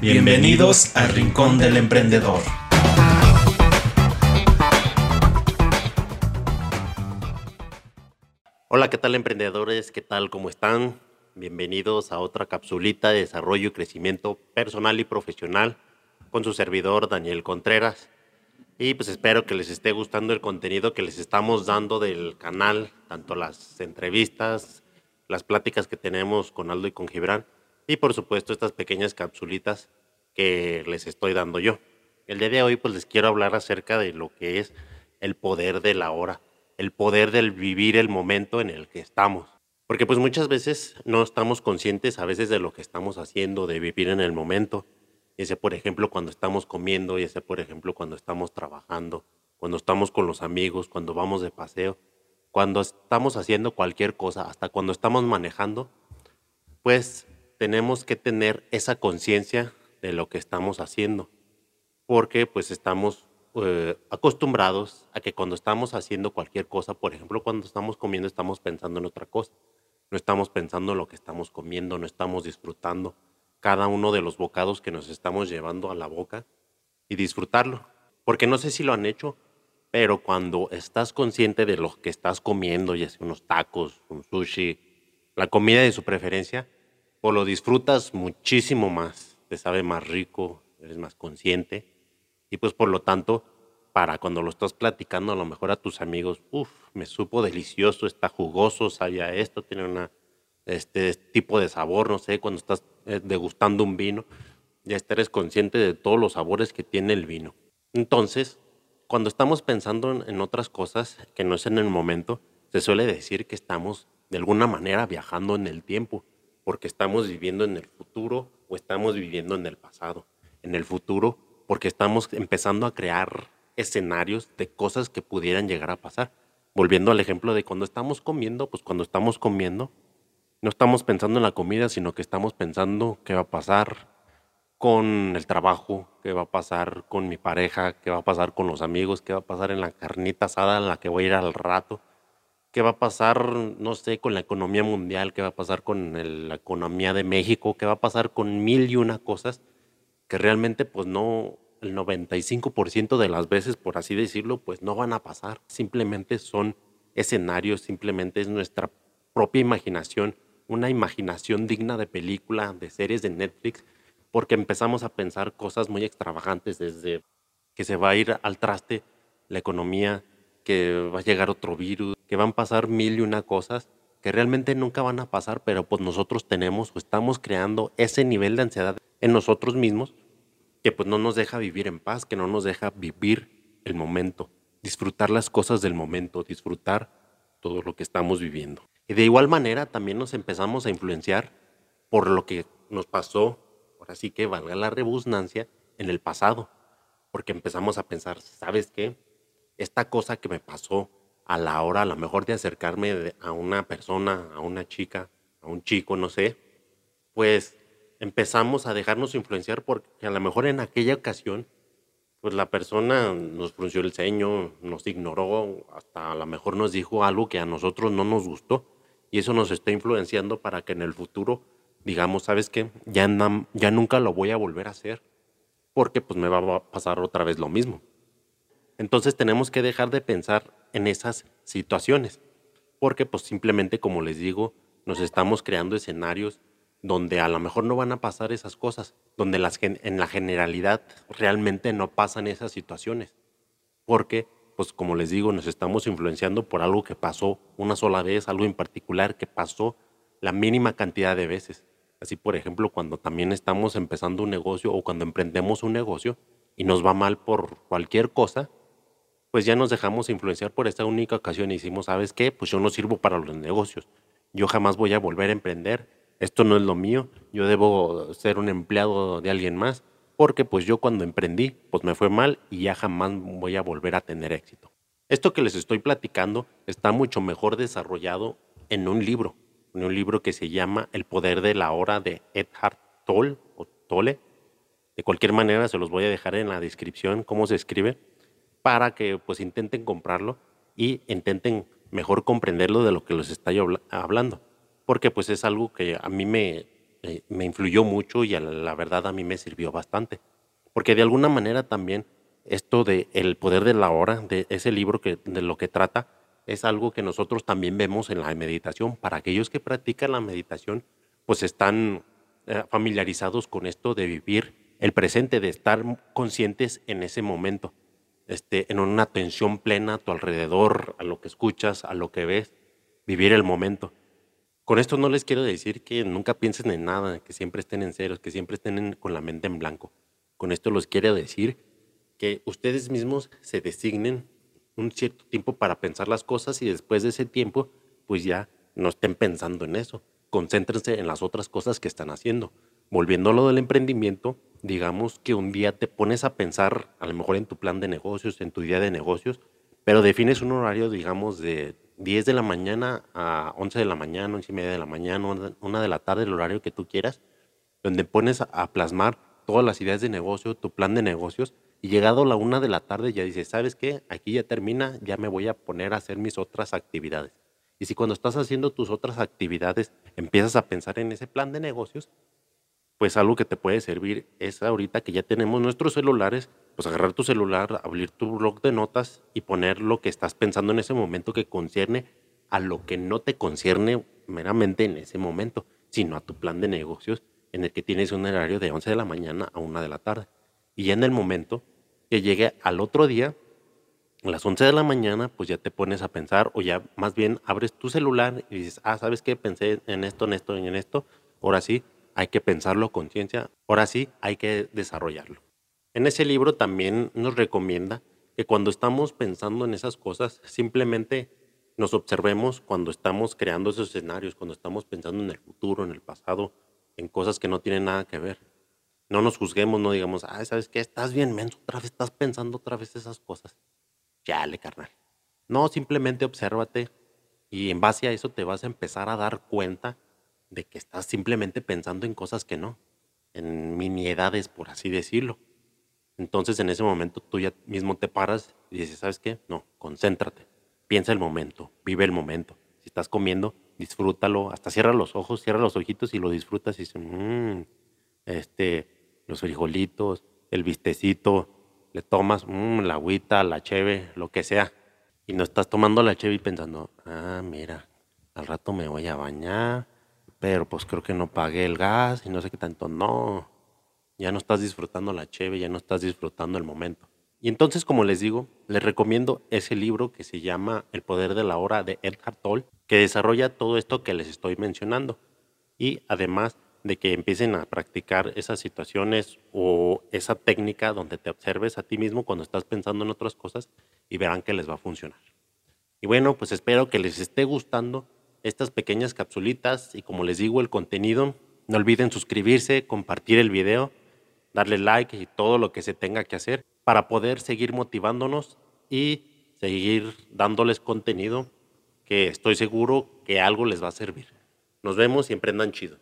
Bienvenidos al Rincón del Emprendedor. Hola, ¿qué tal emprendedores? ¿Qué tal? ¿Cómo están? Bienvenidos a otra capsulita de desarrollo y crecimiento personal y profesional con su servidor Daniel Contreras. Y pues espero que les esté gustando el contenido que les estamos dando del canal, tanto las entrevistas, las pláticas que tenemos con Aldo y con Gibran, y por supuesto estas pequeñas capsulitas que les estoy dando yo. El día de hoy pues les quiero hablar acerca de lo que es el poder de la hora, el poder del vivir el momento en el que estamos. Porque pues muchas veces no estamos conscientes a veces de lo que estamos haciendo, de vivir en el momento. Y ese por ejemplo cuando estamos comiendo, y ese por ejemplo cuando estamos trabajando, cuando estamos con los amigos, cuando vamos de paseo, cuando estamos haciendo cualquier cosa, hasta cuando estamos manejando, pues tenemos que tener esa conciencia de lo que estamos haciendo, porque pues estamos eh, acostumbrados a que cuando estamos haciendo cualquier cosa, por ejemplo, cuando estamos comiendo, estamos pensando en otra cosa, no estamos pensando en lo que estamos comiendo, no estamos disfrutando cada uno de los bocados que nos estamos llevando a la boca y disfrutarlo, porque no sé si lo han hecho, pero cuando estás consciente de lo que estás comiendo, ya sea unos tacos, un sushi, la comida de su preferencia, o lo disfrutas muchísimo más, te sabe más rico, eres más consciente y pues por lo tanto, para cuando lo estás platicando a lo mejor a tus amigos, uff, me supo delicioso, está jugoso, sabía esto, tiene una, este tipo de sabor, no sé, cuando estás eh, degustando un vino, ya eres consciente de todos los sabores que tiene el vino. Entonces, cuando estamos pensando en, en otras cosas que no es en el momento, se suele decir que estamos de alguna manera viajando en el tiempo porque estamos viviendo en el futuro o estamos viviendo en el pasado. En el futuro porque estamos empezando a crear escenarios de cosas que pudieran llegar a pasar. Volviendo al ejemplo de cuando estamos comiendo, pues cuando estamos comiendo, no estamos pensando en la comida, sino que estamos pensando qué va a pasar con el trabajo, qué va a pasar con mi pareja, qué va a pasar con los amigos, qué va a pasar en la carnita asada en la que voy a ir al rato qué va a pasar, no sé, con la economía mundial, qué va a pasar con la economía de México, qué va a pasar con mil y una cosas que realmente pues no, el 95% de las veces, por así decirlo, pues no van a pasar. Simplemente son escenarios, simplemente es nuestra propia imaginación, una imaginación digna de película, de series de Netflix, porque empezamos a pensar cosas muy extravagantes desde que se va a ir al traste la economía, que va a llegar otro virus, que van a pasar mil y una cosas que realmente nunca van a pasar, pero pues nosotros tenemos o estamos creando ese nivel de ansiedad en nosotros mismos que pues no nos deja vivir en paz, que no nos deja vivir el momento, disfrutar las cosas del momento, disfrutar todo lo que estamos viviendo. Y de igual manera también nos empezamos a influenciar por lo que nos pasó, ahora sí que valga la rebusnancia, en el pasado, porque empezamos a pensar, ¿sabes qué? Esta cosa que me pasó a la hora a lo mejor de acercarme a una persona, a una chica, a un chico, no sé, pues empezamos a dejarnos influenciar porque a lo mejor en aquella ocasión, pues la persona nos frunció el ceño, nos ignoró, hasta a lo mejor nos dijo algo que a nosotros no nos gustó y eso nos está influenciando para que en el futuro digamos, ¿sabes qué? Ya, ya nunca lo voy a volver a hacer porque pues me va a pasar otra vez lo mismo. Entonces tenemos que dejar de pensar en esas situaciones, porque pues simplemente como les digo, nos estamos creando escenarios donde a lo mejor no van a pasar esas cosas, donde las, en la generalidad realmente no pasan esas situaciones, porque pues como les digo, nos estamos influenciando por algo que pasó una sola vez, algo en particular que pasó la mínima cantidad de veces. Así, por ejemplo, cuando también estamos empezando un negocio o cuando emprendemos un negocio y nos va mal por cualquier cosa, pues ya nos dejamos influenciar por esta única ocasión y decimos, ¿sabes qué? Pues yo no sirvo para los negocios. Yo jamás voy a volver a emprender. Esto no es lo mío. Yo debo ser un empleado de alguien más porque pues yo cuando emprendí pues me fue mal y ya jamás voy a volver a tener éxito. Esto que les estoy platicando está mucho mejor desarrollado en un libro, en un libro que se llama El poder de la hora de Edhard Tolle o Tolle. De cualquier manera se los voy a dejar en la descripción cómo se escribe para que pues intenten comprarlo y intenten mejor comprenderlo de lo que les estoy hablando. Porque pues es algo que a mí me, eh, me influyó mucho y la verdad a mí me sirvió bastante. Porque de alguna manera también esto de El poder de la hora, de ese libro que, de lo que trata, es algo que nosotros también vemos en la meditación. Para aquellos que practican la meditación, pues están eh, familiarizados con esto de vivir el presente, de estar conscientes en ese momento, este, en una atención plena a tu alrededor, a lo que escuchas, a lo que ves, vivir el momento. Con esto no les quiero decir que nunca piensen en nada, que siempre estén en ceros, que siempre estén con la mente en blanco. Con esto les quiero decir que ustedes mismos se designen un cierto tiempo para pensar las cosas y después de ese tiempo, pues ya no estén pensando en eso. Concéntrense en las otras cosas que están haciendo. Volviendo a lo del emprendimiento, digamos que un día te pones a pensar, a lo mejor en tu plan de negocios, en tu día de negocios, pero defines un horario, digamos, de 10 de la mañana a 11 de la mañana, 11 y media de la mañana, una de la tarde, el horario que tú quieras, donde pones a plasmar todas las ideas de negocio, tu plan de negocios, y llegado la una de la tarde ya dices, ¿sabes qué? Aquí ya termina, ya me voy a poner a hacer mis otras actividades. Y si cuando estás haciendo tus otras actividades empiezas a pensar en ese plan de negocios, pues algo que te puede servir es ahorita que ya tenemos nuestros celulares, pues agarrar tu celular, abrir tu blog de notas y poner lo que estás pensando en ese momento que concierne a lo que no te concierne meramente en ese momento, sino a tu plan de negocios en el que tienes un horario de 11 de la mañana a 1 de la tarde. Y en el momento que llegue al otro día, a las 11 de la mañana, pues ya te pones a pensar o ya más bien abres tu celular y dices, ah, ¿sabes qué? Pensé en esto, en esto, en esto. Ahora sí, hay que pensarlo con ciencia. Ahora sí, hay que desarrollarlo. En ese libro también nos recomienda que cuando estamos pensando en esas cosas, simplemente nos observemos cuando estamos creando esos escenarios, cuando estamos pensando en el futuro, en el pasado, en cosas que no tienen nada que ver. No nos juzguemos, no digamos, ay, ¿sabes qué? Estás bien menso, otra vez estás pensando otra vez esas cosas. Chale, carnal. No, simplemente obsérvate y en base a eso te vas a empezar a dar cuenta de que estás simplemente pensando en cosas que no, en miniedades, por así decirlo. Entonces en ese momento tú ya mismo te paras y dices, ¿sabes qué? No, concéntrate, piensa el momento, vive el momento. Si estás comiendo, disfrútalo, hasta cierra los ojos, cierra los ojitos y lo disfrutas y dices, mmm, este, los frijolitos, el vistecito, le tomas mmm, la agüita, la cheve, lo que sea. Y no estás tomando la cheve y pensando, ah, mira, al rato me voy a bañar, pero pues creo que no pagué el gas y no sé qué tanto. No, ya no estás disfrutando la cheve, ya no estás disfrutando el momento. Y entonces, como les digo, les recomiendo ese libro que se llama El poder de la hora de Edgar Toll, que desarrolla todo esto que les estoy mencionando. Y además de que empiecen a practicar esas situaciones o esa técnica donde te observes a ti mismo cuando estás pensando en otras cosas y verán que les va a funcionar. Y bueno, pues espero que les esté gustando estas pequeñas capsulitas y como les digo el contenido, no olviden suscribirse, compartir el video, darle like y todo lo que se tenga que hacer para poder seguir motivándonos y seguir dándoles contenido que estoy seguro que algo les va a servir. Nos vemos y emprendan chido.